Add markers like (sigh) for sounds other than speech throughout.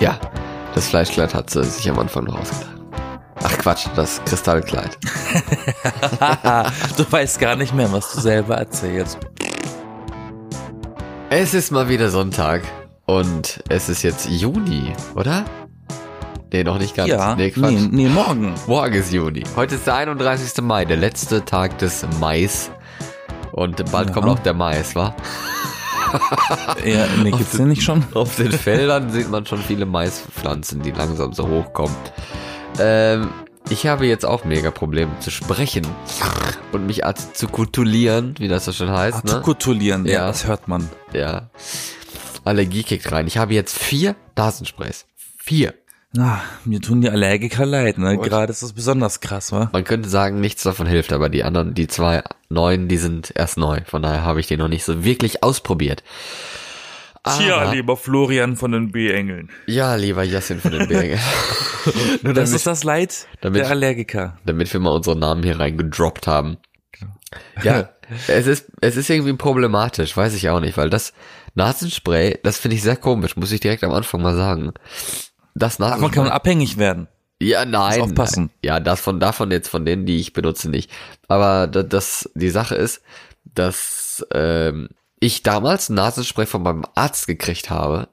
Ja, das Fleischkleid hat sie sich am Anfang noch ausgedacht. Ach Quatsch, das Kristallkleid. (laughs) du weißt gar nicht mehr, was du selber erzählst. Es ist mal wieder Sonntag und es ist jetzt Juni, oder? Nee, noch nicht ganz. Ja, nee, nee, nee, morgen. Morgen ist Juni. Heute ist der 31. Mai, der letzte Tag des Mais. Und bald Ja. kommt auch der Mais, wa? Ja, nee, gibt's den nicht schon? Auf den Feldern sieht man schon viele Maispflanzen, die langsam so hochkommen. Ähm, ich habe jetzt auch mega Probleme zu sprechen und mich artikulieren, wie das so schön heißt, ne? Artikulieren, ja, Ja. das hört man. Ja. Allergie kickt rein. Ich habe jetzt vier Nasensprays. Vier. Na, mir tun die Allergiker leid, ne? Und? Gerade ist das besonders krass, wa? Man könnte sagen, nichts davon hilft, aber die anderen, die zwei neuen, die sind erst neu. Von daher habe ich die noch nicht so wirklich ausprobiert. Aber, lieber Florian von den B-Engeln. ja, lieber Jessin von den Bergen. (laughs) (laughs) Nur Das damit, ist das Leid damit- der Allergiker. damit wir mal unsere Namen hier reingedroppt haben. Ja, (laughs) es ist, es ist irgendwie problematisch, weiß ich auch nicht, weil das Nasenspray, das finde ich sehr komisch, muss ich direkt am Anfang mal sagen. Das Davon kann man Nasenspray. abhängig werden. Ja, nein. Muss aufpassen. Ja, das von davon jetzt von denen, die ich benutze, nicht. Aber da- das, die Sache ist, dass ähm, ich damals ein Nasenspray von meinem Arzt gekriegt habe.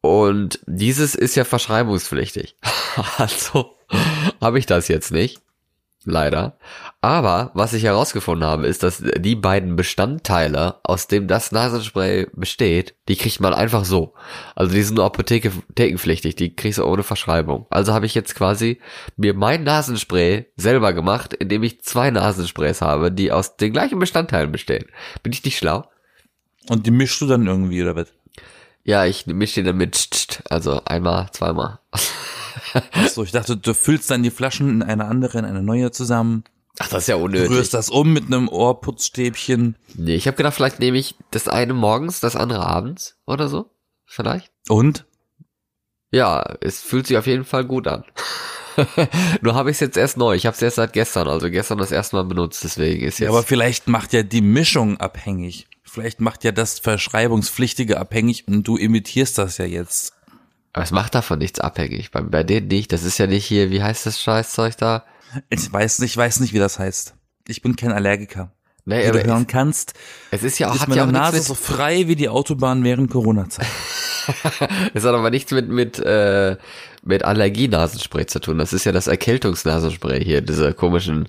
Und dieses ist ja verschreibungspflichtig. (laughs) also habe ich das jetzt nicht. Leider. Aber was ich herausgefunden habe, ist, dass die beiden Bestandteile, aus dem das Nasenspray besteht, die kriegt man einfach so. Also die sind nur Apotheke, apothekenpflichtig, die kriegst du ohne Verschreibung. Also habe ich jetzt quasi mir mein Nasenspray selber gemacht, indem ich zwei Nasensprays habe, die aus den gleichen Bestandteilen bestehen. Bin ich nicht schlau? Und die mischst du dann irgendwie, oder was? Ja, ich mische die dann mit, also einmal, zweimal. Achso, ich dachte, du füllst dann die Flaschen in eine andere, in eine neue zusammen. Ach, das ist ja Du unnötig. rührst das um mit einem Ohrputzstäbchen. Nee, ich habe gedacht, vielleicht nehme ich das eine morgens, das andere abends oder so. Vielleicht. Und? Ja, es fühlt sich auf jeden Fall gut an. (laughs) Nur habe ich es jetzt erst neu. Ich habe es erst seit gestern, also gestern das erste Mal benutzt, deswegen ist Ja, jetzt. aber vielleicht macht ja die Mischung abhängig. Vielleicht macht ja das Verschreibungspflichtige abhängig und du imitierst das ja jetzt. Aber es macht davon nichts abhängig. Bei, bei denen nicht. Das ist ja nicht hier, wie heißt das Scheißzeug da? Ich weiß nicht, ich weiß nicht, wie das heißt. Ich bin kein Allergiker. Nee, Wie aber du hören es, kannst, es ist ja auch, ist hat meine ja auch Nase so frei wie die Autobahn während Corona-Zeit. (laughs) es hat aber nichts mit, mit, äh, mit Allergienasenspray zu tun. Das ist ja das Erkältungsnasenspray hier, diese komischen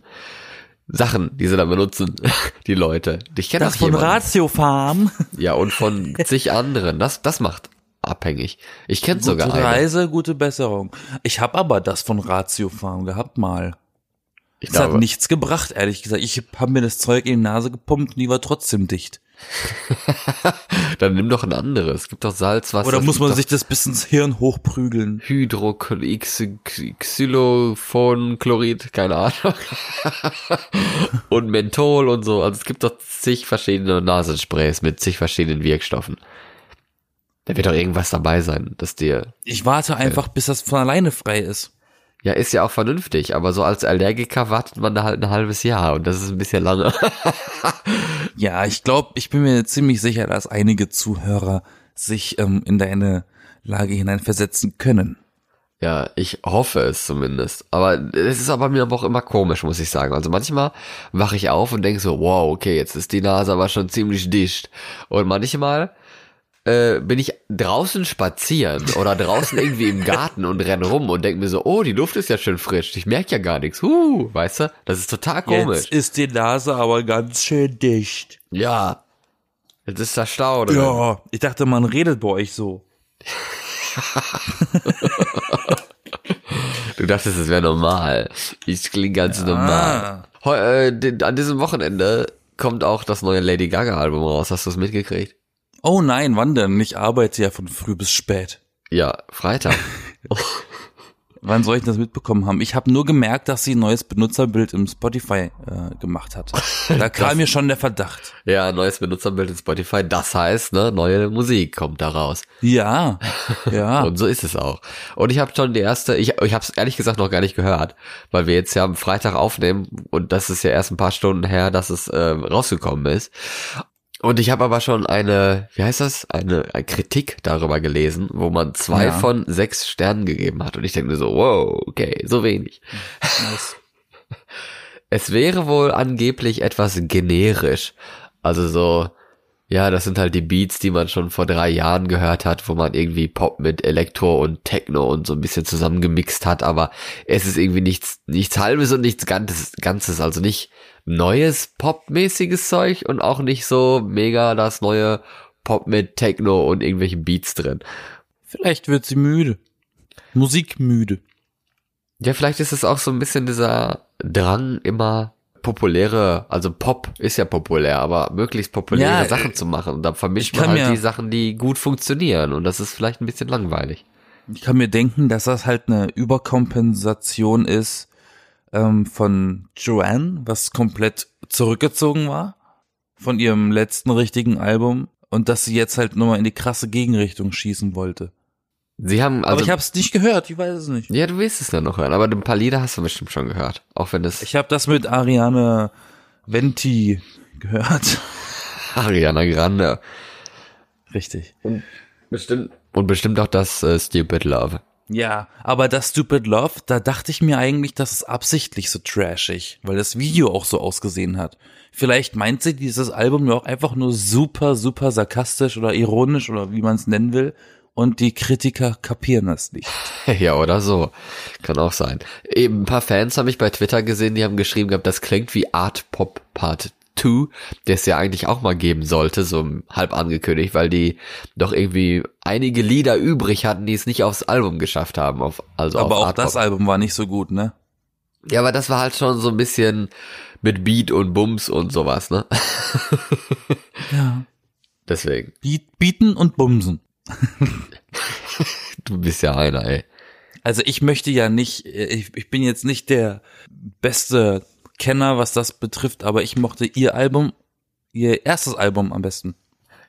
Sachen, die sie da benutzen, (laughs) die Leute. Ich kenne Das auch von jemanden. Ratio Farm. Ja, und von (laughs) zig anderen. Das, das macht abhängig. Ich kenne sogar Gute eine. Reise, gute Besserung. Ich habe aber das von Ratio Farm gehabt mal. Ich Das hat glaube, nichts gebracht, ehrlich gesagt. Ich habe mir das Zeug in die Nase gepumpt und die war trotzdem dicht. (laughs) dann nimm doch ein anderes. Es gibt doch Salzwasser. Oder muss man sich das bis ins Hirn hochprügeln? Hydro, Xylophonchlorid, keine Ahnung. (laughs) und Menthol und so. Also es gibt doch zig verschiedene Nasensprays mit zig verschiedenen Wirkstoffen. Da wird doch irgendwas dabei sein, dass dir, Ich warte einfach, bis das von alleine frei ist. ja, ist ja auch vernünftig, aber so als Allergiker wartet man da halt ein halbes Jahr und das ist ein bisschen lange. (laughs) Ja, ich glaube, ich bin mir ziemlich sicher, dass einige Zuhörer sich ähm, in deine Lage hineinversetzen können. Ja, ich hoffe es zumindest. Aber es ist aber mir aber auch immer komisch, muss ich sagen. Also manchmal wache ich auf und denke so, wow, okay, jetzt ist die Nase aber schon ziemlich dicht. Und manchmal äh, bin ich draußen spazieren oder draußen irgendwie im Garten und renn rum und denke mir so, oh, die Luft ist ja schön frisch. Ich merke ja gar nichts. Huh, weißt du? Das ist total komisch. Jetzt ist die Nase aber ganz schön dicht. Ja. Jetzt ist da Stau drin. Ja, ich dachte, man redet bei euch so. (laughs) Du dachtest, es wäre normal. Ich klinge ganz normal. Heu, äh, an diesem Wochenende kommt auch das neue Lady Gaga Album raus. Hast du es mitgekriegt? Oh nein, wann denn? Ich arbeite ja von früh bis spät. Ja, Freitag. (laughs) Wann soll ich das mitbekommen haben? Ich habe nur gemerkt, dass sie ein neues Benutzerbild im Spotify äh, gemacht hat. (laughs) Da kam mir schon der Verdacht. ja, neues Benutzerbild in Spotify. Das heißt, ne, neue Musik kommt da raus. Ja, (laughs) ja. Und so ist es auch. Und ich habe schon die erste, ich, ich habe es ehrlich gesagt noch gar nicht gehört, weil wir jetzt ja am Freitag aufnehmen und das ist ja erst ein paar Stunden her, dass es äh, rausgekommen ist. Und ich habe aber schon eine, wie heißt das, eine, eine Kritik darüber gelesen, wo man zwei Ja. von sechs Sternen gegeben hat. Und ich denke mir so, wow, okay, so wenig. Nice. (laughs) Es wäre wohl angeblich etwas generisch. Also so, ja, das sind halt die Beats, die man schon vor drei Jahren gehört hat, wo man irgendwie Pop mit Elektro und Techno und so ein bisschen zusammengemixt hat, aber es ist irgendwie nichts, nichts halbes und nichts Ganzes, Ganzes, also nicht neues Pop-mäßiges Zeug und auch nicht so mega das neue Pop mit Techno und irgendwelchen Beats drin. Vielleicht wird sie müde. Musikmüde. Ja, vielleicht ist es auch so ein bisschen dieser Drang, immer populäre, also Pop ist ja populär, aber möglichst populäre Ja, Sachen zu machen. Und da vermischt man halt mir- die Sachen, die gut funktionieren. Und das ist vielleicht ein bisschen langweilig. Ich kann mir denken, dass das halt eine Überkompensation ist ähm, von Joanne, was komplett zurückgezogen war von ihrem letzten richtigen Album und dass sie jetzt halt nochmal in die krasse Gegenrichtung schießen wollte. Sie haben, also, Aber ich habe es nicht gehört, ich weiß es nicht. ja, du willst es ja noch hören, aber ein paar Lieder hast du bestimmt schon gehört. Auch wenn es Ich habe das mit Ariane Venti gehört. (laughs) Ariana Grande. Richtig. Bestimmt. Und bestimmt auch das äh, Stupid Love. Ja, aber das Stupid Love, da dachte ich mir eigentlich, das ist absichtlich so trashig, weil das Video auch so ausgesehen hat. Vielleicht meint sie dieses Album ja auch einfach nur super, super sarkastisch oder ironisch oder wie man es nennen will und die Kritiker kapieren das nicht. (laughs) Ja, oder so. Kann auch sein. Eben ein paar Fans habe ich bei Twitter gesehen, die haben geschrieben gehabt, das klingt wie Art Pop Part 2, der es ja eigentlich auch mal geben sollte, so halb angekündigt, weil die doch irgendwie einige Lieder übrig hatten, die es nicht aufs Album geschafft haben. Auf, also Aber auf auch das. Album war nicht so gut, ne? Ja, aber das war halt schon so ein bisschen mit Beat und Bums und sowas, ne? Ja. (laughs) Deswegen. Biet, bieten und bumsen. (laughs) Du bist ja einer, ey. Also ich möchte ja nicht, äh, ich, ich bin jetzt nicht der beste Kenner, was das betrifft, aber ich mochte ihr Album, ihr erstes Album am besten.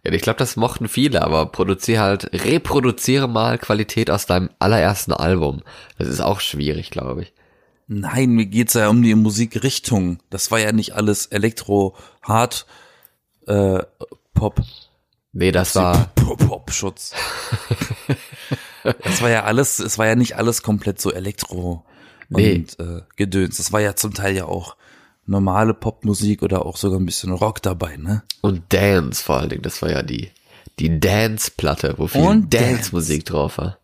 Ja, ich glaube, das mochten viele, aber produziere halt, reproduziere mal Qualität aus deinem allerersten Album. Das ist auch schwierig, glaube ich. Nein, mir geht's ja um die Musikrichtung. Das war ja nicht alles Elektro, Hard, äh, Pop, Nee, das war, Pop, Pop-Schutz. das war ja alles, es war ja nicht alles komplett so Elektro Nee. und äh, Gedöns. Das war ja zum Teil ja auch normale Popmusik oder auch sogar ein bisschen Rock dabei, ne? und Dance vor allen Dingen, das war ja die, die Dance-Platte, wo viel Und Dance-Musik drauf war.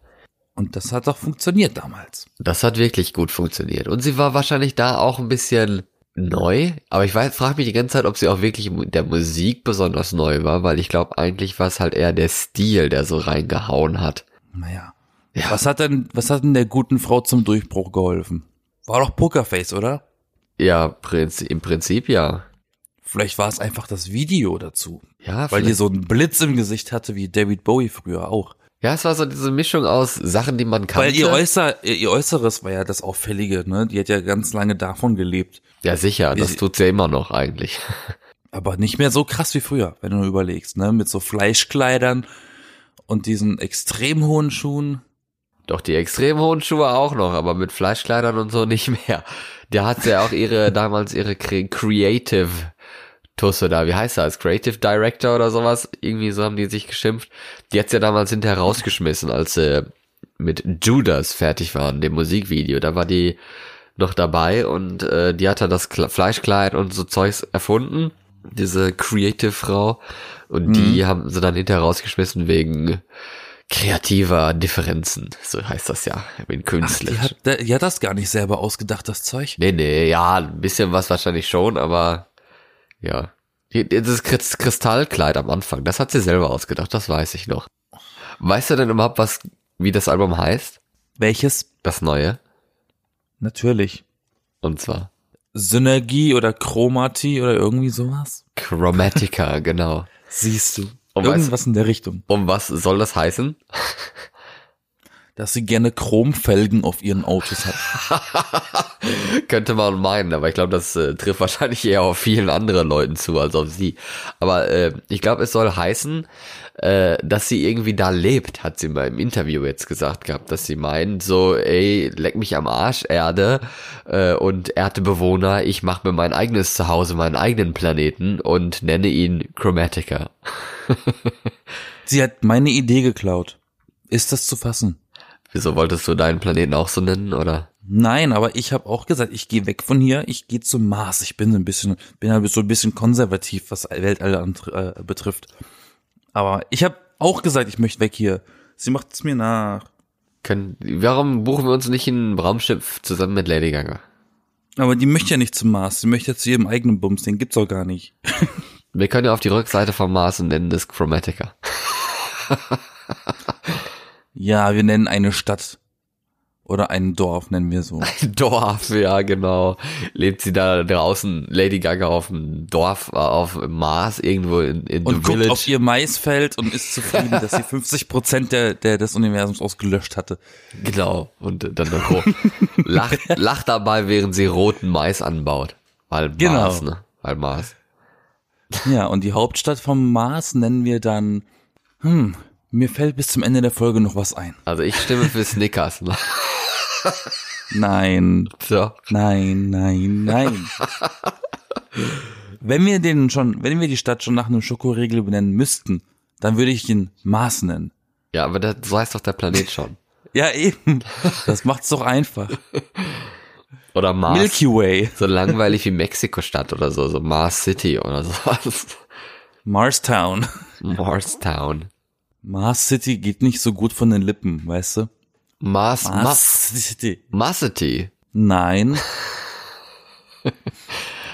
Und das hat doch funktioniert damals. Das hat wirklich gut funktioniert. Und sie war wahrscheinlich da auch ein bisschen neu, aber ich frage mich die ganze Zeit, ob sie auch wirklich in der Musik besonders neu war, weil ich glaube, eigentlich war es halt eher der Stil, der so reingehauen hat. Naja. Ja. Was hat denn, was hat denn der guten Frau zum Durchbruch geholfen? War doch Pokerface, oder? Ja, im Prinzip ja. Vielleicht war es einfach das Video dazu. Ja, Weil die so einen Blitz im Gesicht hatte, wie David Bowie früher auch. ja, es war so diese Mischung aus Sachen, die man kannte. Weil ihr, Äußer, ihr Äußeres war ja das Auffällige, ne? Die hat ja ganz lange davon gelebt. ja, sicher, das sie- tut's ja immer noch eigentlich. (laughs) Aber nicht mehr so krass wie früher, wenn du nur überlegst, ne? Mit so Fleischkleidern und diesen extrem hohen Schuhen. Doch die extrem hohen Schuhe auch noch, aber mit Fleischkleidern und so (laughs) nicht mehr. Da hat sie ja auch ihre, (laughs) damals ihre Cre Creative Tusse da, wie heißt das? Creative Director oder sowas? Irgendwie so haben die sich geschimpft. Die hat's ja damals hinterher rausgeschmissen, als sie mit Judas fertig waren, dem Musikvideo. Da war die noch dabei und äh, die hat dann das Kle Fleischkleid und so Zeugs erfunden, diese Creative Frau. Und die haben sie dann hinterher rausgeschmissen wegen kreativer Differenzen. So heißt das ja, in Ach, Künstler. die hat, die hat das gar nicht selber ausgedacht, das Zeug. Nee, nee, ja, ein bisschen was wahrscheinlich schon, aber ja. Das Krist- Kristallkleid am Anfang, das hat sie selber ausgedacht, das weiß ich noch. Weißt du denn überhaupt, was, wie das Album heißt? Welches? Das neue? Natürlich. Und zwar Synergie oder Chromatie oder irgendwie sowas? Chromatica, (laughs) genau. Siehst du. Und Irgendwas in der Richtung. Um was soll das heißen? (laughs) dass sie gerne Chromfelgen auf ihren Autos hat. (laughs) Könnte man meinen, aber ich glaube, das äh, trifft wahrscheinlich eher auf vielen anderen Leuten zu als auf sie. Aber äh, ich glaube, es soll heißen, äh, dass sie irgendwie da lebt, hat sie mal im Interview jetzt gesagt gehabt, dass sie meint, so, ey, leck mich am Arsch, Erde äh, und Erdebewohner, ich mache mir mein eigenes Zuhause, meinen eigenen Planeten und nenne ihn Chromatica. (laughs) sie hat meine Idee geklaut. Ist das zu fassen? Wieso wolltest du deinen Planeten auch so nennen, oder? Nein, aber ich habe auch gesagt, ich gehe weg von hier, ich gehe zum Mars. Ich bin ein bisschen, bin halt so ein bisschen konservativ, was Weltall äh, betrifft. Aber ich habe auch gesagt, ich möchte weg hier. Sie macht es mir nach. Können, warum buchen wir uns nicht ein Raumschiff zusammen mit Lady Gaga? Aber die möchte ja nicht zum Mars, sie möchte ja zu ihrem eigenen Bums, den gibt's auch gar nicht. wir können ja auf die Rückseite vom Mars und nennen das Chromatica. (laughs) Ja, wir nennen eine Stadt. Oder ein Dorf, nennen wir so. Ein Dorf, ja, genau. Lebt sie da draußen, Lady Gaga auf dem Dorf, äh, auf dem Mars, irgendwo in, in und guckt Village. auf ihr Maisfeld und ist zufrieden, dass sie (laughs) 50 Prozent der, der, des Universums ausgelöscht hatte. Genau. Und dann noch lacht, lacht (laughs) dabei, während sie roten Mais anbaut. Weil Genau. Mars, ne? Weil Mars. Ja, und die Hauptstadt vom Mars nennen wir dann, hm, mir fällt bis zum Ende der Folge noch was ein. Also ich stimme für Snickers. Ne? Nein, So. nein, nein, nein. wenn wir den schon, wenn wir die Stadt schon nach einem Schokoriegel benennen müssten, dann würde ich ihn Mars nennen. Ja, aber das, so heißt doch der Planet schon. Ja, eben. Das macht's doch einfach. Oder Mars. Milky Way. So langweilig wie Mexiko-Stadt oder so, so Mars City oder sowas. Marstown. Marstown. Mars City geht nicht so gut von den Lippen, weißt du? Mars, Mars, Mars City. Mars City. Nein. (laughs)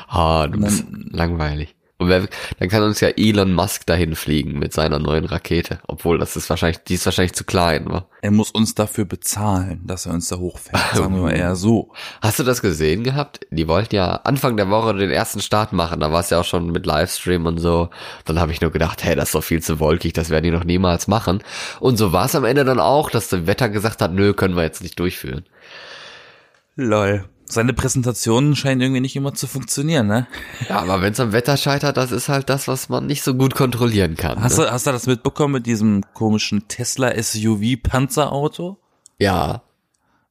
Ah, du bist langweilig. Und wer, dann kann uns ja Elon Musk dahin fliegen mit seiner neuen Rakete. Obwohl, das ist wahrscheinlich, die ist wahrscheinlich zu klein, wa? Er muss uns dafür bezahlen, dass er uns da hochfährt. Sagen wir mal (laughs) eher so. Hast du das gesehen gehabt? Die wollten ja Anfang der Woche den ersten Start machen. Da war es ja auch schon mit Livestream und so. Dann habe ich nur gedacht, hey, das ist doch viel zu wolkig, das werden die noch niemals machen. Und so war es am Ende dann auch, dass das Wetter gesagt hat, nö, können wir jetzt nicht durchführen. Lol. Seine Präsentationen scheinen irgendwie nicht immer zu funktionieren, ne? Ja, aber wenn es am Wetter scheitert, das ist halt das, was man nicht so gut kontrollieren kann. Hast ne? du, hast du das mitbekommen mit diesem komischen Tesla SUV Panzerauto? Ja,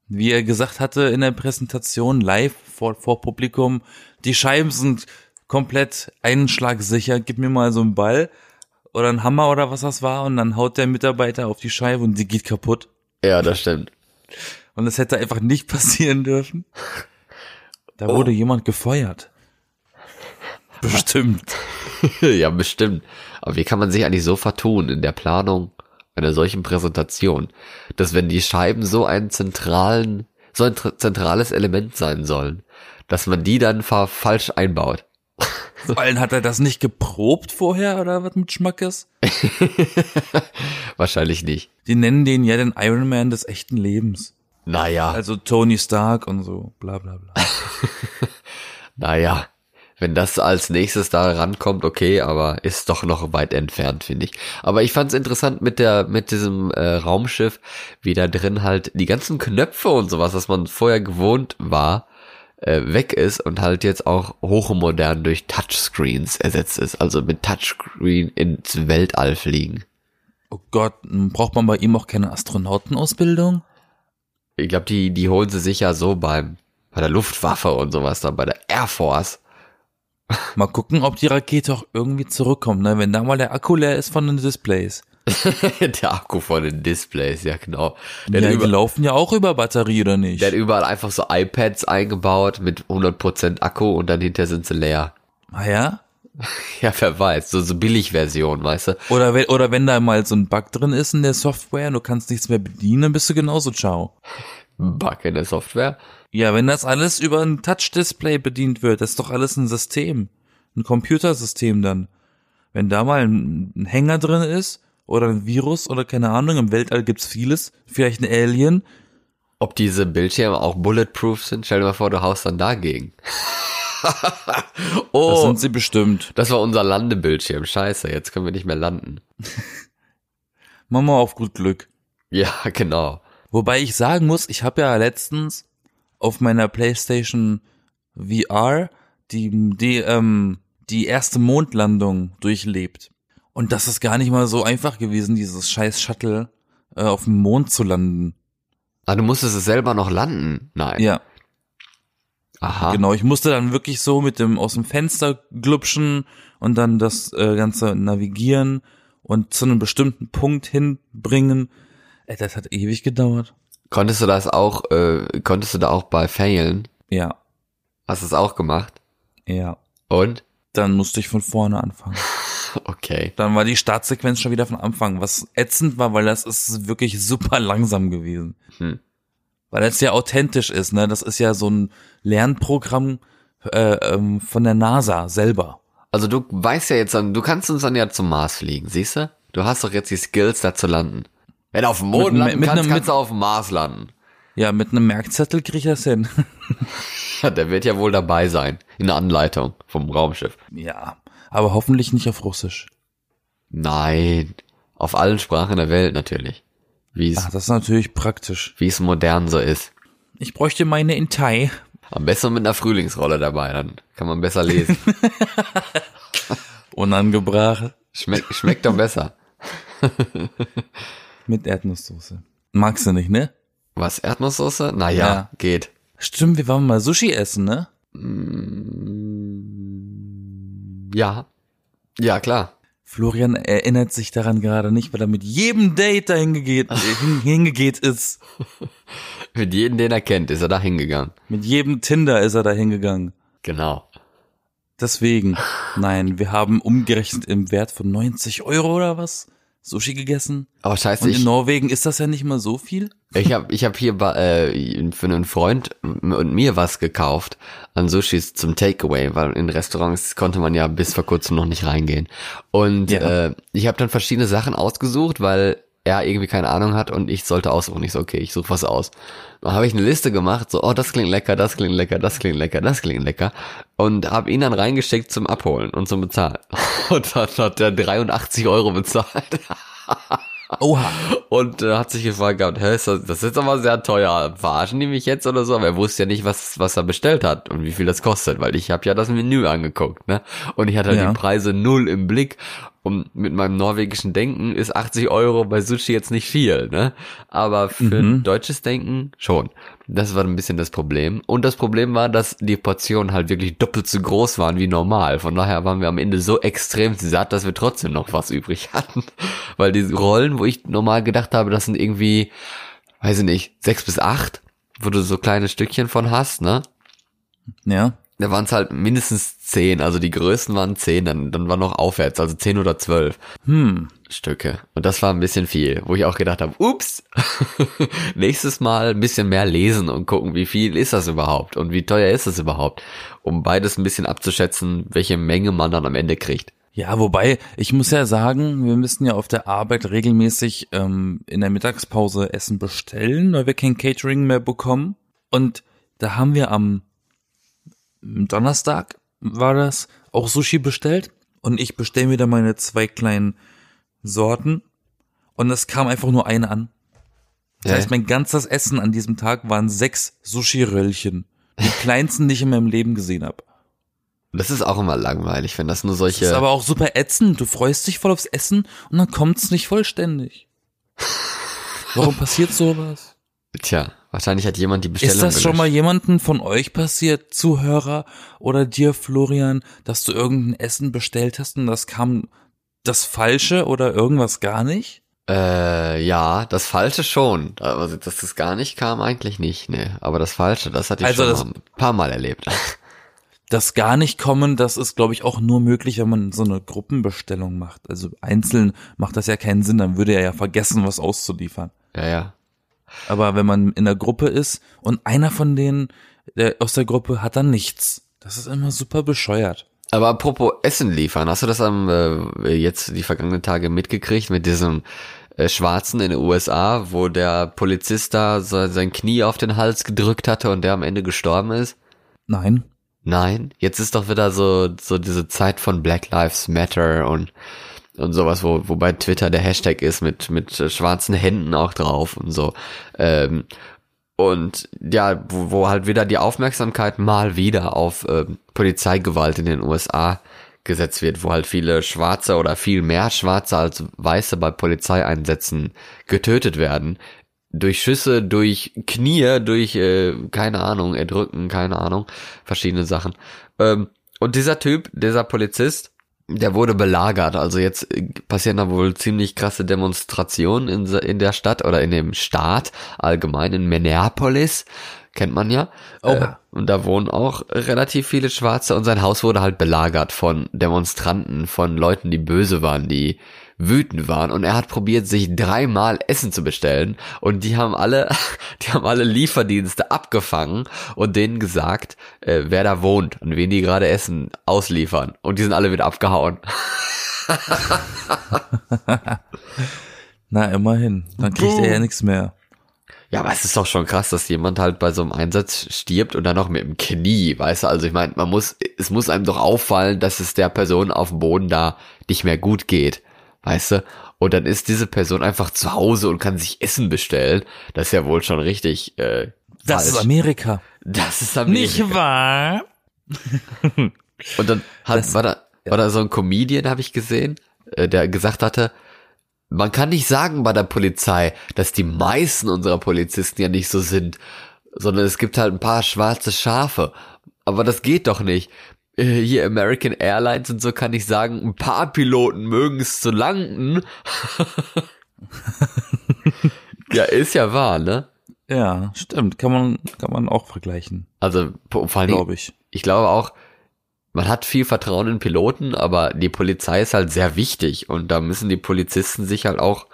Wie er gesagt hatte in der Präsentation live vor, vor Publikum, die Scheiben sind komplett einschlagsicher, gib mir mal so einen Ball oder einen Hammer oder was das war und dann haut der Mitarbeiter auf die Scheibe und die geht kaputt. ja, das stimmt. Und das hätte einfach nicht (laughs) passieren dürfen. Da wurde jemand gefeuert. Bestimmt. (laughs) ja, bestimmt. Aber wie kann man sich eigentlich so vertun in der Planung einer solchen Präsentation, dass wenn die Scheiben so einen zentralen, so ein tr- zentrales Element sein sollen, dass man die dann fa falsch einbaut? (laughs) Vor allem hat er das nicht geprobt vorher oder was mit Schmackes? Wahrscheinlich nicht. Die nennen den ja den Iron Man des echten Lebens. Naja, Also Tony Stark und so, bla bla bla. (laughs) naja. Wenn das als nächstes da rankommt, okay, aber ist doch noch weit entfernt, finde ich. Aber ich fand es interessant mit der, mit diesem äh, Raumschiff, wie da drin halt die ganzen Knöpfe und sowas, was man vorher gewohnt war, äh, weg ist und halt jetzt auch hochmodern durch Touchscreens ersetzt ist. Also mit Touchscreen ins Weltall fliegen. Oh Gott, braucht man bei ihm auch keine Astronautenausbildung? Ich glaube, die, die holen sie sich ja so beim, bei der Luftwaffe und sowas dann, bei der Air Force. (laughs) Mal gucken, ob die Rakete auch irgendwie zurückkommt, ne? Wenn da mal der Akku leer ist von den Displays. (laughs) der Akku von den Displays, ja genau. Ja, hat die über, laufen ja auch über Batterie, oder nicht? der hat überall einfach so iPads eingebaut mit 100% Akku und dann hinterher sind sie leer. ah ja? (laughs) Ja, wer weiß, so, so Billigversion, weißt du? Oder wenn, oder wenn da mal so ein Bug drin ist in der Software und du kannst nichts mehr bedienen, dann bist du genauso ciao. Bug in der Software. Ja, wenn das alles über ein Touch-Display bedient wird, das ist doch alles ein System. Ein Computersystem dann. Wenn da mal ein, ein Hänger drin ist, oder ein Virus, oder keine Ahnung, im Weltall gibt's vieles, vielleicht ein Alien, Ob diese Bildschirme auch bulletproof sind, stell dir mal vor, du haust dann dagegen. (laughs) (laughs) das oh, sind sie bestimmt. das war unser Landebildschirm. Scheiße, jetzt können wir nicht mehr landen. (laughs) Mach mal auf gut Glück. Ja, genau. Wobei ich sagen muss, ich habe ja letztens auf meiner PlayStation VR die, die, ähm, die erste Mondlandung durchlebt. Und das ist gar nicht mal so einfach gewesen, dieses scheiß Shuttle äh, auf dem Mond zu landen. Ah, du musstest es selber noch landen? Nein. Ja, Aha. genau. Ich musste dann wirklich so mit dem aus dem Fenster glupschen und dann das äh, Ganze navigieren und zu einem bestimmten Punkt hinbringen. Ey, das hat ewig gedauert. Konntest du das auch, äh, konntest du da auch bei failen? Ja, Hast du es auch gemacht? ja. Und? Dann musste ich von vorne anfangen. (laughs) Okay. Dann war die Startsequenz schon wieder von Anfang, was ätzend war, weil das ist wirklich super (laughs) langsam gewesen. Hm. Weil das ja authentisch ist, ne? Das ist ja so ein Lernprogramm äh, ähm, von der NASA selber. Also du weißt ja jetzt, du kannst uns dann ja zum Mars fliegen, siehst du? Du hast doch jetzt die Skills, da zu landen. Wenn du auf dem Mond Mit- landen mit kannst, einem- kannst mit- du auf dem Mars landen. Ja, mit einem Merkzettel krieg ich das hin. Ja, (laughs) der wird ja wohl dabei sein. In der Anleitung vom Raumschiff. ja, aber hoffentlich nicht auf Russisch. Nein. Auf allen Sprachen der Welt natürlich. Wie es, das ist natürlich praktisch. wie es modern so ist. Ich bräuchte meine in Thai. Am besten mit einer Frühlingsrolle dabei, dann kann man besser lesen. (laughs) Unangebracht Schmeckt, schmeckt doch besser. (laughs) mit Erdnusssoße. Magst du nicht, ne? Was, Erdnusssoße? Naja, Ja. geht. Stimmt, wir waren mal Sushi essen, ne? Ja. Ja, klar. Florian erinnert sich daran gerade nicht, weil er mit jedem Date dahin (laughs) äh, hin- hingegeht ist. (laughs) Mit jedem, den er kennt, ist er da hingegangen. Mit jedem Tinder ist er da hingegangen. Genau. Deswegen, (laughs) nein, wir haben umgerechnet im Wert von 90 Euro oder was Sushi gegessen. Aber scheiße, Und in ich, Norwegen ist das ja nicht mal so viel. Ich habe ich hab hier äh, für einen Freund und mir was gekauft an Sushis zum Takeaway, weil in Restaurants konnte man ja bis vor kurzem noch nicht reingehen. Und Ja. äh, ich habe dann verschiedene Sachen ausgesucht, weil er irgendwie keine Ahnung hat und ich sollte aussuchen. Ich so, okay, ich suche was aus. Dann habe ich eine Liste gemacht, so, oh, das klingt lecker, das klingt lecker, das klingt lecker, das klingt lecker. Und habe ihn dann reingeschickt zum Abholen und zum Bezahlen. (laughs) Und dann hat er 83 Euro bezahlt. (laughs) Oha. Und äh, hat sich gefragt gehabt, hä, ist das, das ist jetzt aber sehr teuer. Verarschen die mich jetzt oder so? Aber er wusste ja nicht, was, was er bestellt hat und wie viel das kostet, weil ich habe ja das Menü angeguckt, ne? Und ich hatte halt Ja. die Preise null im Blick. Und mit meinem norwegischen Denken ist 80 Euro bei Sushi jetzt nicht viel, ne? Aber für Mhm. deutsches Denken schon. Das war ein bisschen das Problem. Und das Problem war, dass die Portionen halt wirklich doppelt so groß waren wie normal. Von daher waren wir am Ende so extrem satt, dass wir trotzdem noch was übrig (laughs) hatten. Weil die Rollen, wo ich normal gedacht habe, das sind irgendwie, weiß ich nicht, sechs bis acht, wo du so kleine Stückchen von hast, ne? Ja. Da waren es halt mindestens zehn, also die größten waren zehn, dann, dann war noch aufwärts, also zehn oder zwölf Hm. Stücke. Und das war ein bisschen viel, wo ich auch gedacht habe, ups, (laughs) nächstes Mal ein bisschen mehr lesen und gucken, wie viel ist das überhaupt und wie teuer ist das überhaupt, um beides ein bisschen abzuschätzen, welche Menge man dann am Ende kriegt. Ja, wobei, ich muss ja sagen, wir müssen ja auf der Arbeit regelmäßig ähm, in der Mittagspause Essen bestellen, weil wir kein Catering mehr bekommen. Und da haben wir am Donnerstag, war das, auch Sushi bestellt. Und ich bestelle mir da meine zwei kleinen Sorten. Und es kam einfach nur eine an. Das Ja. heißt, mein ganzes Essen an diesem Tag waren sechs Sushi-Röllchen. Die (laughs) kleinsten, die ich in meinem Leben gesehen habe. Das ist auch immer langweilig, wenn das nur Das solche... ist aber auch super ätzend. Du freust dich voll aufs Essen und dann kommt's nicht vollständig. (laughs) Warum passiert sowas? Tja, wahrscheinlich hat jemand die Bestellung Ist das schon mal jemanden von euch passiert, Zuhörer oder dir, Florian, dass du irgendein Essen bestellt hast und das kam das Falsche oder irgendwas gar nicht? Äh, ja, das Falsche schon. Aber dass das gar nicht kam, eigentlich nicht, ne. Aber das Falsche, das hatte ich Also schon das- mal ein paar Mal erlebt. (laughs) Das gar nicht kommen, das ist, glaube ich, auch nur möglich, wenn man so eine Gruppenbestellung macht. Also einzeln macht das ja keinen Sinn, dann würde er ja vergessen, was auszuliefern. ja, ja. Aber wenn man in der Gruppe ist und einer von denen der, aus der Gruppe hat dann nichts, das ist immer super bescheuert. Aber apropos Essen liefern, hast du das am äh, jetzt die vergangenen Tage mitgekriegt mit diesem äh, Schwarzen in den USA, wo der Polizist da so, sein Knie auf den Hals gedrückt hatte und der am Ende gestorben ist? Nein. Nein, jetzt ist doch wieder so so diese Zeit von Black Lives Matter und und sowas, wo, wo bei Twitter der Hashtag ist mit, mit schwarzen Händen auch drauf und so. Ähm, und ja, wo, wo halt wieder die Aufmerksamkeit mal wieder auf ähm, Polizeigewalt in den USA gesetzt wird, wo halt viele Schwarze oder viel mehr Schwarze als Weiße bei Polizeieinsätzen getötet werden. Durch Schüsse, durch Knie, durch, äh, keine Ahnung, Erdrücken, keine Ahnung, verschiedene Sachen. Ähm, und dieser Typ, dieser Polizist, der wurde belagert. Also jetzt äh, passieren da wohl ziemlich krasse Demonstrationen in, in der Stadt oder in dem Staat allgemein in Minneapolis. Kennt man ja. Oh. Äh, und da wohnen auch relativ viele Schwarze und sein Haus wurde halt belagert von Demonstranten, von Leuten, die böse waren, die wütend waren und er hat probiert, sich dreimal Essen zu bestellen und die haben alle, (laughs) die haben alle Lieferdienste abgefangen und denen gesagt, äh, wer da wohnt und wen die gerade Essen ausliefern und die sind alle wieder abgehauen. (laughs) Na, immerhin. Dann kriegt Boom. er ja nichts mehr. Ja, aber es ist doch schon krass, dass jemand halt bei so einem Einsatz stirbt und dann noch mit dem Knie, weißt du? Also ich meine, man muss, es muss einem doch auffallen, dass es der Person auf dem Boden da nicht mehr gut geht, weißt du? Und dann ist diese Person einfach zu Hause und kann sich Essen bestellen. Das ist ja wohl schon richtig. Äh, Das falsch. ist Amerika. Das ist Amerika. wahr? (laughs) Und dann hat, Das- war da, war da so ein Comedian, habe ich gesehen, äh, der gesagt hatte, man kann nicht sagen bei der Polizei, dass die meisten unserer Polizisten ja nicht so sind, sondern es gibt halt ein paar schwarze Schafe. Aber das geht doch nicht. Äh, Hier American Airlines und so kann ich sagen, ein paar Piloten mögen es zu landen. (laughs) ja, ist ja wahr, ne? Ja, stimmt. Kann man, kann man auch vergleichen, Also vor Dingen, glaube ich. ich glaube auch, man hat viel Vertrauen in Piloten, aber die Polizei ist halt sehr wichtig und da müssen die Polizisten sich halt auch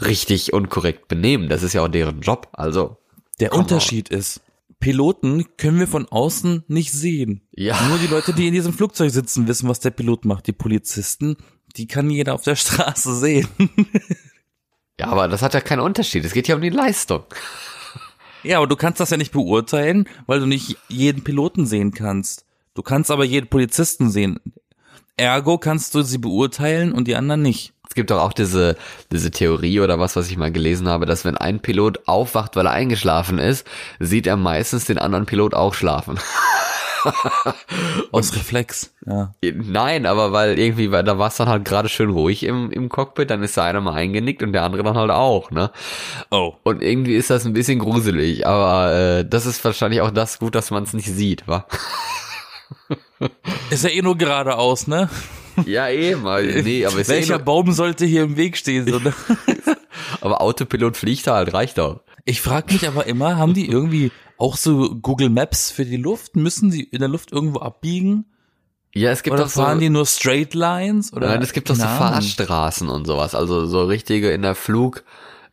richtig und korrekt benehmen. Das ist ja auch deren Job. Also, Der Unterschied ist, Piloten können wir von außen nicht sehen. ja, Nur die Leute, die in diesem Flugzeug sitzen, wissen, was der Pilot macht. Die Polizisten, die kann jeder auf der (laughs) Straße sehen. ja, aber das hat ja keinen Unterschied. Es geht ja um die Leistung. Ja, aber du kannst das ja nicht beurteilen, weil du nicht jeden Piloten sehen kannst. Du kannst aber jeden Polizisten sehen. Ergo kannst du sie beurteilen und die anderen nicht. Es gibt doch auch diese, diese Theorie oder was, was ich mal gelesen habe, dass wenn ein Pilot aufwacht, weil er eingeschlafen ist, sieht er meistens den anderen Pilot auch schlafen. (laughs) Aus Reflex. Ja. Nein, aber weil irgendwie, weil da war es dann halt gerade schön ruhig im, im Cockpit, dann ist da einer mal eingenickt und der andere dann halt auch, ne? Oh. Und irgendwie ist das ein bisschen gruselig, aber äh, das ist wahrscheinlich auch das gut, dass man es nicht sieht, wa? Ist ja eh nur geradeaus, ne? Ja, eben. aber- Nee, aber, eh Welcher nur, Baum sollte hier im Weg stehen? So, ne? (laughs) aber Autopilot fliegt da halt, reicht doch. Ich frage mich aber immer, haben die irgendwie auch so Google Maps für die Luft? Müssen sie in der Luft irgendwo abbiegen? Ja, es gibt Oder doch so, fahren die nur Straight Lines? Oder nein, es gibt doch so. Fahrstraßen und sowas, also so richtige in der Flug,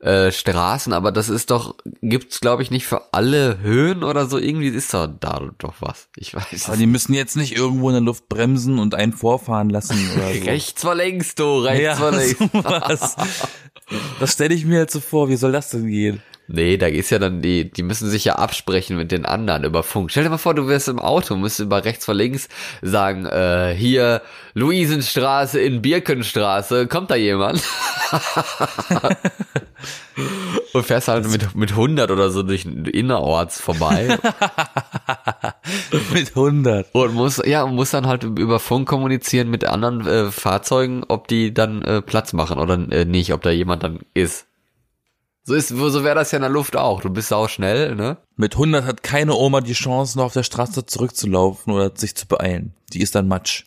äh, Straßen, aber das ist doch, gibt's glaube ich nicht für alle Höhen oder so, irgendwie ist da, da doch was. Ich weiß Aber die müssen jetzt nicht irgendwo in der Luft bremsen und einen vorfahren lassen (laughs) oder so. Rechts vor links, du, rechts ja, vor links. (laughs) sowas. Das stelle ich mir halt so vor. Wie soll das denn gehen? Nee, da ist ja dann die, die müssen sich ja absprechen mit den anderen über Funk. Stell dir mal vor, du wärst im Auto, musst über rechts vor links sagen, äh, hier Luisenstraße in Birkenstraße, kommt da jemand? (laughs) Und fährst halt mit, mit 100 oder so durch innerorts vorbei (laughs) Mit 100. und muss, ja, muss dann halt über Funk kommunizieren mit anderen äh, Fahrzeugen, ob die dann äh, Platz machen oder äh, nicht, ob da jemand dann ist. So ist, so wäre das ja in der Luft auch. Du bist auch schnell, ne? Mit 100 hat keine Oma die Chance, noch auf der Straße zurückzulaufen oder sich zu beeilen. Die ist dann Matsch.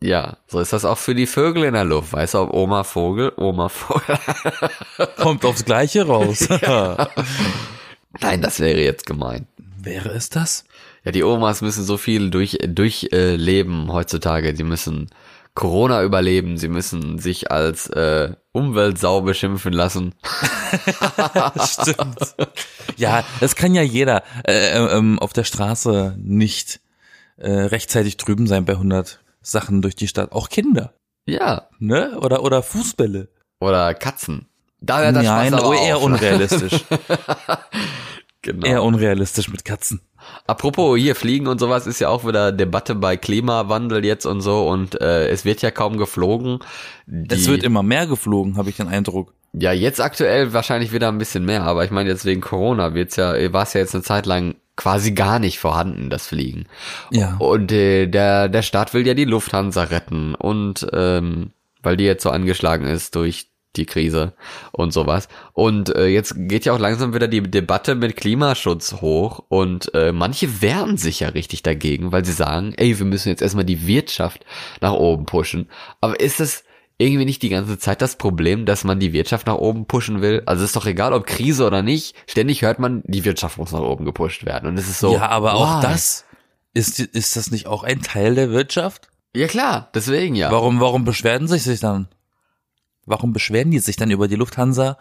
Ja, so ist das auch für die Vögel in der Luft. Weißt du, ob Oma Vogel, Oma Vogel. (laughs) Kommt aufs Gleiche raus. (laughs) Nein, das wäre jetzt gemein. Wäre es das? Ja, die Omas müssen so viel durch, durch äh, leben heutzutage. Die müssen Corona überleben, sie müssen sich als äh, Umweltsau beschimpfen lassen. (laughs) Stimmt. Ja, das kann ja jeder äh, ähm, auf der Straße nicht äh, rechtzeitig drüben sein bei 100 Sachen durch die Stadt. Auch Kinder, Ja, ne? Oder oder Fußbälle. oder Katzen. Da hört das Nein, Spaß aber oh, eher unrealistisch. (laughs) Genau. Eher unrealistisch mit Katzen. Apropos hier Fliegen und sowas ist ja auch wieder Debatte bei Klimawandel jetzt und so und äh, es wird ja kaum geflogen. Die, Es wird immer mehr geflogen, habe ich den Eindruck. ja jetzt aktuell wahrscheinlich wieder ein bisschen mehr, aber ich meine jetzt wegen Corona wird's ja war es ja jetzt eine Zeit lang quasi gar nicht vorhanden das Fliegen. Ja. Und äh, der der Staat will ja die Lufthansa retten und ähm, weil die jetzt so angeschlagen ist durch die Krise und sowas. Und äh, jetzt geht ja auch langsam wieder die Debatte mit Klimaschutz hoch und äh, manche wehren sich ja richtig dagegen, weil sie sagen, ey, wir müssen jetzt erstmal die Wirtschaft nach oben pushen. Aber ist es irgendwie nicht die ganze Zeit das Problem, dass man die Wirtschaft nach oben pushen will? Also ist doch egal, ob Krise oder nicht, ständig hört man, die Wirtschaft muss nach oben gepusht werden. Und es ist so. ja, aber auch why? das, ist, ist das nicht auch ein Teil der Wirtschaft? Ja klar, deswegen ja. Warum, warum beschweren sich sich dann? Warum beschweren die sich dann über die Lufthansa,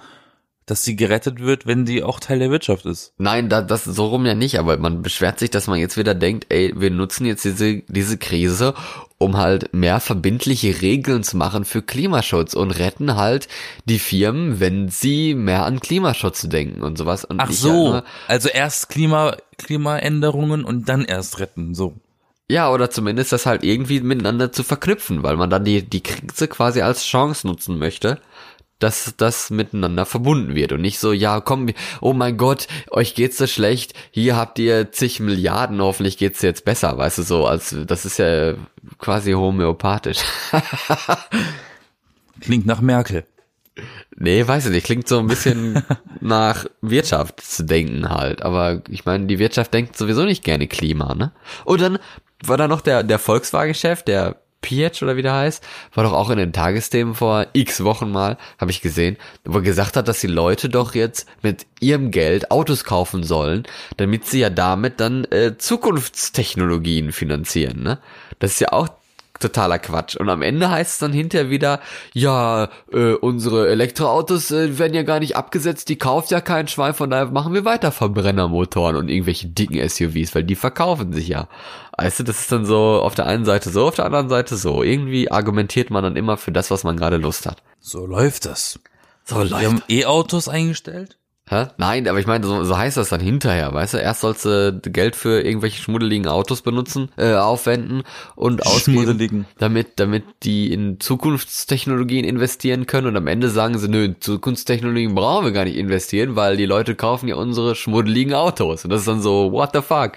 dass sie gerettet wird, wenn die auch Teil der Wirtschaft ist? Nein, da, das so rum ja nicht, aber man beschwert sich, dass man jetzt wieder denkt, ey, wir nutzen jetzt diese, diese Krise, um halt mehr verbindliche Regeln zu machen für Klimaschutz und retten halt die Firmen, wenn sie mehr an Klimaschutz denken und sowas. Und Ach so, ja, also erst Klima, Klimaänderungen und dann erst retten, so. Ja, oder zumindest das halt irgendwie miteinander zu verknüpfen, weil man dann die, die Krise quasi als Chance nutzen möchte, dass das miteinander verbunden wird und nicht so, ja, komm, oh mein Gott, euch geht's so schlecht, hier habt ihr zig Milliarden, hoffentlich geht's jetzt besser, weißt du so, als das ist ja quasi homöopathisch. (laughs) Klingt nach Merkel. nee, weiß ich nicht, klingt so ein bisschen (laughs) nach Wirtschaft zu denken halt, aber ich meine, die Wirtschaft denkt sowieso nicht gerne Klima, ne? Und dann war da noch der, der Volkswagen-Chef, der Pietsch oder wie der heißt, war doch auch in den Tagesthemen vor x Wochen mal, habe ich gesehen, wo er gesagt hat, dass die Leute doch jetzt mit ihrem Geld Autos kaufen sollen, damit sie ja damit dann äh, Zukunftstechnologien finanzieren, ne? Das ist ja auch totaler Quatsch. Und am Ende heißt es dann hinterher wieder, ja, äh, unsere Elektroautos äh, werden ja gar nicht abgesetzt, die kauft ja kein Schwein, von daher machen wir weiter Verbrennermotoren und irgendwelche dicken SUVs, weil die verkaufen sich ja. Weißt du, das ist dann so auf der einen Seite so, auf der anderen Seite so. Irgendwie argumentiert man dann immer für das, was man gerade Lust hat. So läuft das. So Wir haben E-Autos eingestellt? Hä? Nein, aber ich meine, so, so heißt das dann hinterher, weißt du? Erst sollst du Geld für irgendwelche schmuddeligen Autos benutzen, äh, aufwenden und (laughs) ausgeben, damit, damit die in Zukunftstechnologien investieren können und am Ende sagen sie, nö, in Zukunftstechnologien brauchen wir gar nicht investieren, weil die Leute kaufen ja unsere schmuddeligen Autos. Und das ist dann so, what the fuck?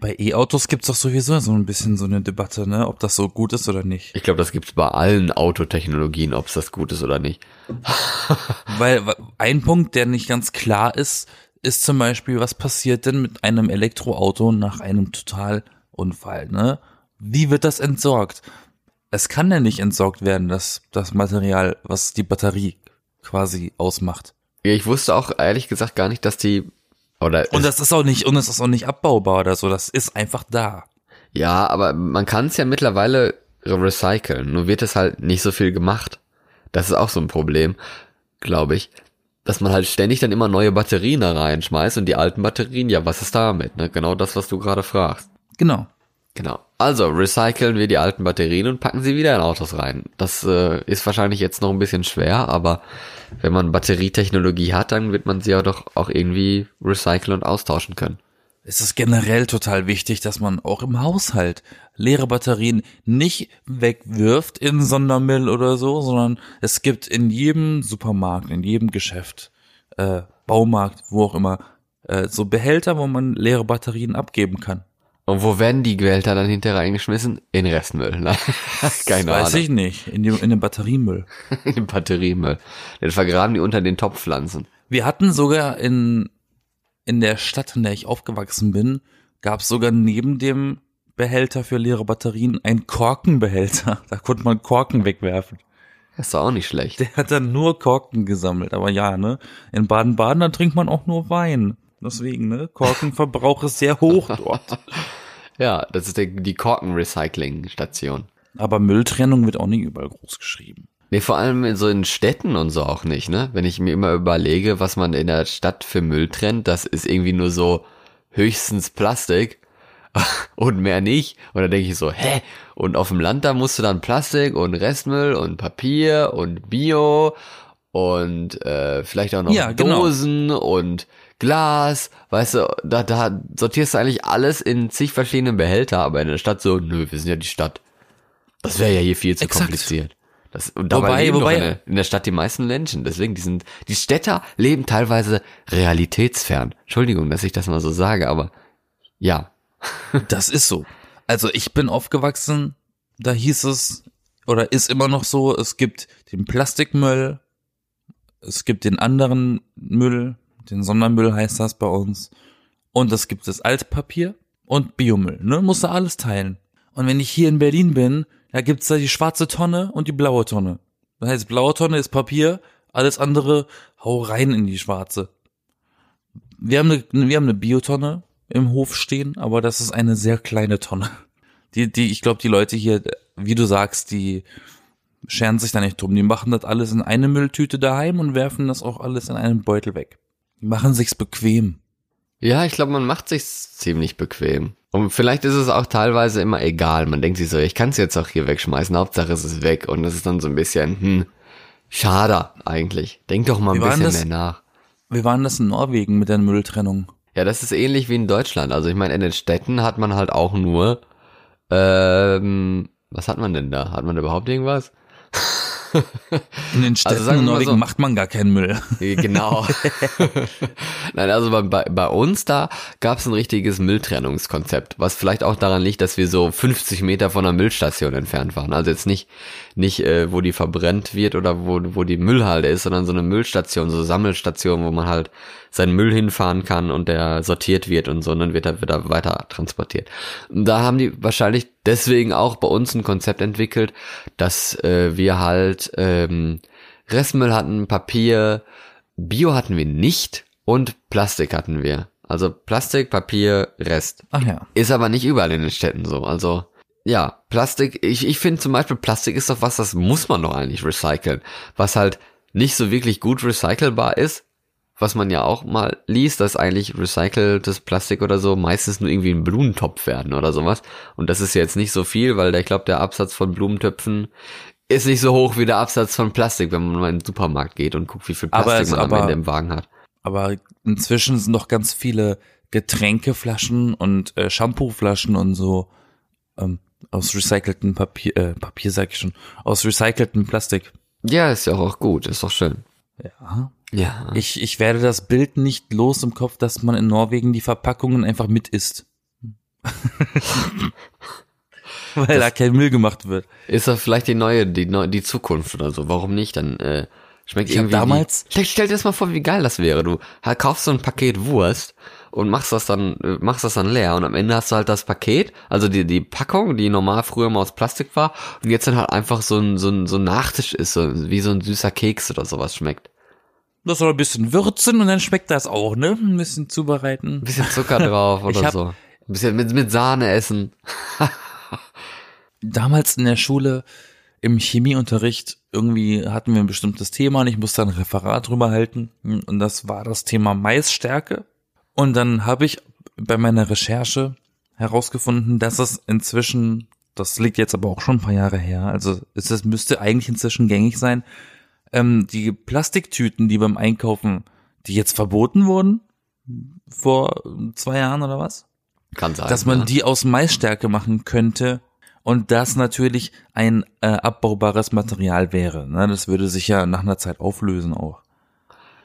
Bei E-Autos gibt's doch sowieso so ein bisschen so eine Debatte, ne, ob das so gut ist oder nicht. Ich glaube, das gibt's bei allen Autotechnologien, ob es das gut ist oder nicht. (laughs) Weil ein Punkt, der nicht ganz klar ist, ist zum Beispiel, was passiert denn mit einem Elektroauto nach einem Totalunfall, ne? Wie wird das entsorgt? Es kann ja nicht entsorgt werden, das, das Material, was die Batterie quasi ausmacht. Ja, ich wusste auch ehrlich gesagt gar nicht, dass die oder Und das ist auch nicht, und es ist auch nicht abbaubar oder so, das ist einfach da. Ja, aber man kann es ja mittlerweile recyceln, nur wird es halt nicht so viel gemacht. Das ist auch so ein Problem, glaube ich, dass man halt ständig dann immer neue Batterien da reinschmeißt und die alten Batterien, ja, was ist damit? Ne? Genau das, was du gerade fragst. Genau. Genau. Also recyceln wir die alten Batterien und packen sie wieder in Autos rein. Das äh, ist wahrscheinlich jetzt noch ein bisschen schwer, aber wenn man Batterietechnologie hat, dann wird man sie ja doch auch irgendwie recyceln und austauschen können. Es ist generell total wichtig, dass man auch im Haushalt leere Batterien nicht wegwirft in Sondermüll oder so, sondern es gibt in jedem Supermarkt, in jedem Geschäft, äh, Baumarkt, wo auch immer, äh, so Behälter, wo man leere Batterien abgeben kann. Und wo werden die Behälter dann hinterher eingeschmissen? In Restmüll. Ne? (laughs) Keine Weiß Ahnung. ich nicht, in dem, in dem Batteriemüll. (laughs) In den Batteriemüll. Den vergraben die unter den Topfpflanzen. Wir hatten sogar in, in der Stadt, in der ich aufgewachsen bin, gab es sogar neben dem Behälter für leere Batterien einen Korkenbehälter. (laughs) Da konnte man Korken wegwerfen. Das ist doch auch nicht schlecht. Der hat dann nur Korken gesammelt. Aber ja, ne? In Baden-Baden, da trinkt man auch nur Wein. Deswegen, ne? Korkenverbrauch ist sehr hoch (laughs) dort. Ja, das ist der, die Korken-Recycling-Station. Aber Mülltrennung wird auch nicht überall groß geschrieben. Nee, vor allem in so in Städten und so auch nicht, ne? Wenn ich mir immer überlege, was man in der Stadt für Müll trennt, das ist irgendwie nur so höchstens Plastik (laughs) und mehr nicht. Und da denke ich so, hä? Und auf dem Land, da musst du dann Plastik und Restmüll und Papier und Bio und äh, vielleicht auch noch Ja, genau. Dosen und Glas, weißt du, da, da sortierst du eigentlich alles in zig verschiedenen Behälter, aber in der Stadt so, nö, wir sind ja die Stadt. Das wäre ja hier viel zu Exakt. kompliziert. Das, und dabei Wobei- leben wobei- in, der, in der Stadt die meisten Menschen. Deswegen, die sind, die Städter leben teilweise realitätsfern. Entschuldigung, dass ich das mal so sage, aber ja. (laughs) Das ist so. Also ich bin aufgewachsen, da hieß es, oder ist immer noch so, es gibt den Plastikmüll, es gibt den anderen Müll, den Sondermüll heißt das bei uns, und es gibt das Altpapier und Biomüll, ne? Musst du alles teilen. Und wenn ich hier in Berlin bin, da gibt's da die schwarze Tonne und die blaue Tonne. Das heißt, blaue Tonne ist Papier, alles andere hau rein in die schwarze. Wir haben eine, wir haben eine Biotonne im Hof stehen, aber das ist eine sehr kleine Tonne. Die, die, ich glaube, die Leute hier, wie du sagst, die scheren sich da nicht drum. Die machen das alles in eine Mülltüte daheim und werfen das auch alles in einen Beutel weg. Die machen sich's bequem. Ja, ich glaube, man macht sich's ziemlich bequem. Und vielleicht ist es auch teilweise immer egal. Man denkt sich so, ich kann es jetzt auch hier wegschmeißen, Hauptsache es ist weg. Und das ist dann so ein bisschen, hm, schade eigentlich. Denk doch mal ein Wie bisschen mehr das? nach. Wir waren das in Norwegen mit der Mülltrennung. Ja, das ist ähnlich wie in Deutschland. Also ich meine, in den Städten hat man halt auch nur, ähm, was hat man denn da? Hat man da überhaupt irgendwas? In den Städten wir in Norwegen so. macht man gar keinen Müll. Genau. (laughs) Nein, also bei, bei, bei uns da gab es ein richtiges Mülltrennungskonzept, was vielleicht auch daran liegt, dass wir so 50 Meter von der Müllstation entfernt waren. Also jetzt nicht, nicht äh, wo die verbrennt wird oder wo, wo die Müllhalde ist, sondern so eine Müllstation, so Sammelstation, wo man halt seinen Müll hinfahren kann und der sortiert wird und so, und dann wird er wieder weiter transportiert. Da haben die wahrscheinlich deswegen auch bei uns ein Konzept entwickelt, dass äh, wir halt ähm, Restmüll hatten, Papier, Bio hatten wir nicht und Plastik hatten wir. Also Plastik, Papier, Rest. Ach ja. Ist aber nicht überall in den Städten so. Also ja, Plastik, ich, ich finde zum Beispiel Plastik ist doch was, das muss man doch eigentlich recyceln. Was halt nicht so wirklich gut recycelbar ist, was man ja auch mal liest, dass eigentlich recyceltes Plastik oder so meistens nur irgendwie ein Blumentopf werden oder sowas. Und das ist jetzt nicht so viel, weil der, ich glaube, der Absatz von Blumentöpfen ist nicht so hoch wie der Absatz von Plastik, wenn man mal in den Supermarkt geht und guckt, wie viel Plastik es- man am aber- Ende im Wagen hat. Aber inzwischen sind noch ganz viele Getränkeflaschen und äh, Shampooflaschen und so ähm, aus recyceltem Papier, äh, Papier sag ich schon, aus recyceltem Plastik. Ja, ist ja auch gut, ist doch schön. Ja. Ja. Ich, ich werde das Bild nicht los im Kopf, dass man in Norwegen die Verpackungen einfach mit isst. (laughs) Weil da kein Müll gemacht wird. Ist das vielleicht die neue, die, neu- die Zukunft oder so? Warum nicht? Dann äh, schmeckt Ich irgendwie. damals- Wie, stell, stell dir das mal vor, wie geil das wäre. Du kaufst so ein Paket Wurst und machst das dann, äh, machst das dann leer und am Ende hast du halt das Paket, also die, die Packung, die normal früher mal aus Plastik war und jetzt dann halt einfach so ein, so ein, so ein Nachtisch ist, so wie so ein süßer Keks oder sowas schmeckt. Das soll ein bisschen würzen und dann schmeckt das auch, ne? Ein bisschen zubereiten. Ein bisschen Zucker drauf (laughs) oder hab- so. Ein bisschen mit, mit Sahne essen. (laughs) damals in der Schule im Chemieunterricht irgendwie hatten wir ein bestimmtes Thema und ich musste ein Referat drüber halten und das war das Thema Maisstärke und dann habe ich bei meiner Recherche herausgefunden, dass es inzwischen, das liegt jetzt aber auch schon ein paar Jahre her, also es es müsste eigentlich inzwischen gängig sein, ähm, die Plastiktüten, die beim Einkaufen, die jetzt verboten wurden vor zwei Jahren oder was? Kann sein. dass man ja. die aus Maisstärke machen könnte und das natürlich ein äh, abbaubares Material wäre. Ne? Das würde sich ja nach einer Zeit auflösen auch.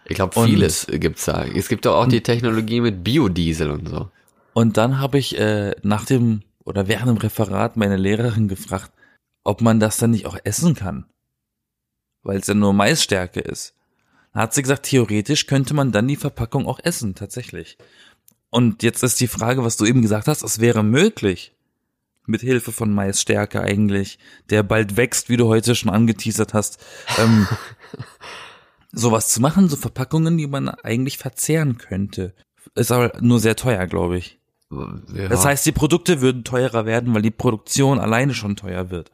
Ich glaube, Und- vieles gibt's da. Es gibt doch auch die Technologie mit Biodiesel und so. Und dann habe ich äh, nach dem oder während dem Referat meine Lehrerin gefragt, ob man das dann nicht auch essen kann, weil es ja nur Maisstärke ist. Da hat sie gesagt, theoretisch könnte man dann die Verpackung auch essen, tatsächlich. Und jetzt ist die Frage, was du eben gesagt hast, es wäre möglich, mit Hilfe von Maisstärke eigentlich, der bald wächst, wie du heute schon angeteasert hast, ähm, (laughs) sowas zu machen, so Verpackungen, die man eigentlich verzehren könnte. Ist aber nur sehr teuer, glaube ich. Ja. Das heißt, die Produkte würden teurer werden, weil die Produktion alleine schon teuer wird.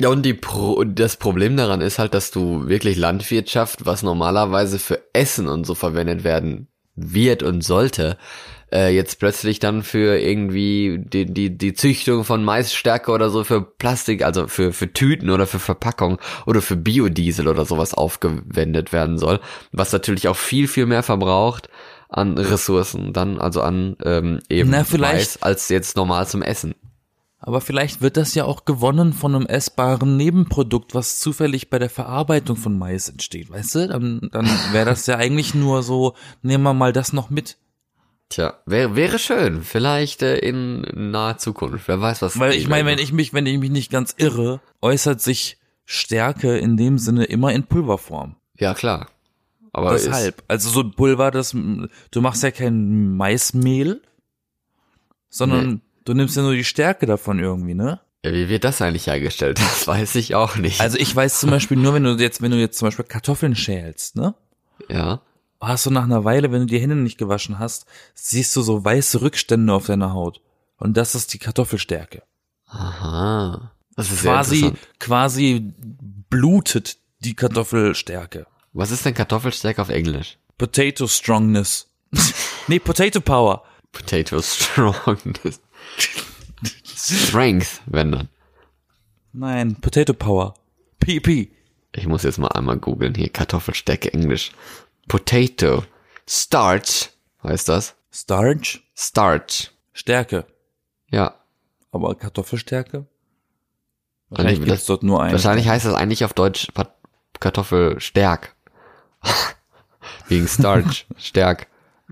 Ja, und die Pro das Problem daran ist halt, dass du wirklich Landwirtschaft, was normalerweise für Essen und so verwendet werden wird und sollte, äh, jetzt plötzlich dann für irgendwie die, die, die Züchtung von Maisstärke oder so für Plastik, also für, für Tüten oder für Verpackung oder für Biodiesel oder sowas aufgewendet werden soll, was natürlich auch viel, viel mehr verbraucht an Ressourcen dann, also an ähm, eben Na, vielleicht- Mais, als jetzt normal zum Essen. Aber vielleicht wird das ja auch gewonnen von einem essbaren Nebenprodukt, was zufällig bei der Verarbeitung von Mais entsteht, weißt du? Dann, dann wäre das ja eigentlich nur so, nehmen wir mal das noch mit. Tja, wäre wäre schön, vielleicht äh, in naher Zukunft. Wer weiß, was. Weil ich meine, wenn ich mich, wenn ich mich nicht ganz irre, äußert sich Stärke in dem Sinne immer in Pulverform. Ja klar, aber ist- Deshalb. Also so ein Pulver, das du machst ja kein Maismehl, sondern du nimmst ja nur die Stärke davon irgendwie, ne? Ja, wie wird das eigentlich hergestellt? (laughs) Das weiß ich auch nicht. Also ich weiß zum Beispiel nur, wenn du jetzt, wenn du jetzt zum Beispiel Kartoffeln schälst, ne? ja. Hast du nach einer Weile, wenn du die Hände nicht gewaschen hast, siehst du so weiße Rückstände auf deiner Haut. Und das ist die Kartoffelstärke. Aha. Das ist Quasi, quasi blutet die Kartoffelstärke. Was ist denn Kartoffelstärke auf Englisch? Potato Strongness. (laughs) nee, Potato Power. Potato Strongness. Strength, wenn dann. Nein, Potato Power. PP. Ich muss jetzt mal einmal googeln hier. Kartoffelstärke Englisch. Potato. Starch heißt das. Starch. Starch. Stärke. Ja. Aber Kartoffelstärke? Wahrscheinlich das- gibt's dort nur eine. Wahrscheinlich heißt das eigentlich auf Deutsch Kartoffelstärk. (laughs) Wegen Starch. (laughs) Stärk.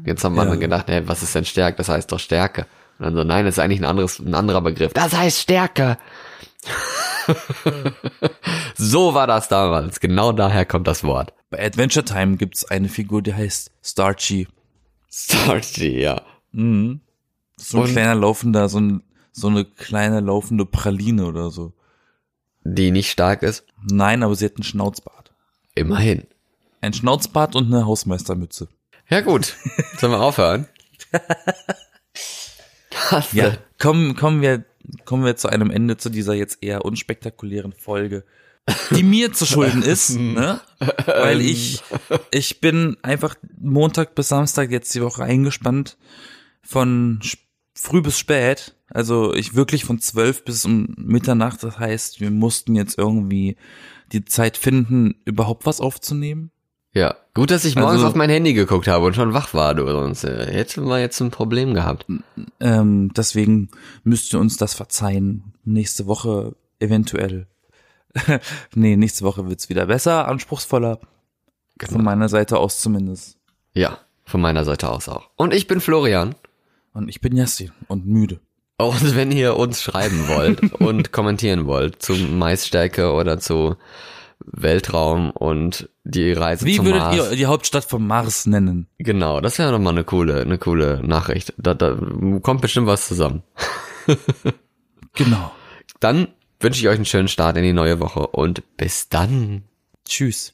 Jetzt haben wir Ja. dann gedacht, ey, was ist denn Stärk? Das heißt doch Stärke. Und dann so, nein, das ist eigentlich ein anderes, ein anderer Begriff. Das heißt Stärke. (laughs) so war das damals. Genau daher kommt das Wort. Bei Adventure Time gibt's eine Figur, die heißt Starchy. Starchy, ja. So ein Und- kleiner laufender, so, ein, so eine kleine laufende Praline oder so. Die nicht stark ist. Nein, aber sie hat einen Schnauzbart. Immerhin. Ein Schnauzbart und eine Hausmeistermütze. Ja gut. (laughs) Sollen wir aufhören? (laughs) Hast Ja, kommen, kommen wir, kommen wir zu einem Ende zu dieser jetzt eher unspektakulären Folge, die mir zu schulden ist, (laughs) ne? Weil ich, ich bin einfach Montag bis Samstag jetzt die Woche eingespannt von früh bis spät. Also ich wirklich von zwölf bis um Mitternacht. Das heißt, wir mussten jetzt irgendwie die Zeit finden, überhaupt was aufzunehmen. Ja, gut, dass ich morgens Also- auf mein Handy geguckt habe und schon wach war, du, sonst äh, hätten wir jetzt ein Problem gehabt. Ähm, deswegen müsst ihr uns das verzeihen. Nächste Woche eventuell. (laughs) nee, nächste Woche wird's wieder besser, anspruchsvoller. Von meiner Seite aus zumindest. Ja, von meiner Seite aus auch. Und ich bin Florian. Und ich bin Yassi und müde. Und wenn ihr uns schreiben wollt (laughs) und kommentieren wollt zu Maisstärke oder zu Weltraum und die Reise Wie zum würdet Mars. ihr die Hauptstadt vom Mars nennen? Genau, das wäre doch mal eine coole, eine coole Nachricht. Da, da kommt bestimmt was zusammen. (laughs) Genau. Dann wünsche ich euch einen schönen Start in die neue Woche und bis dann. Tschüss.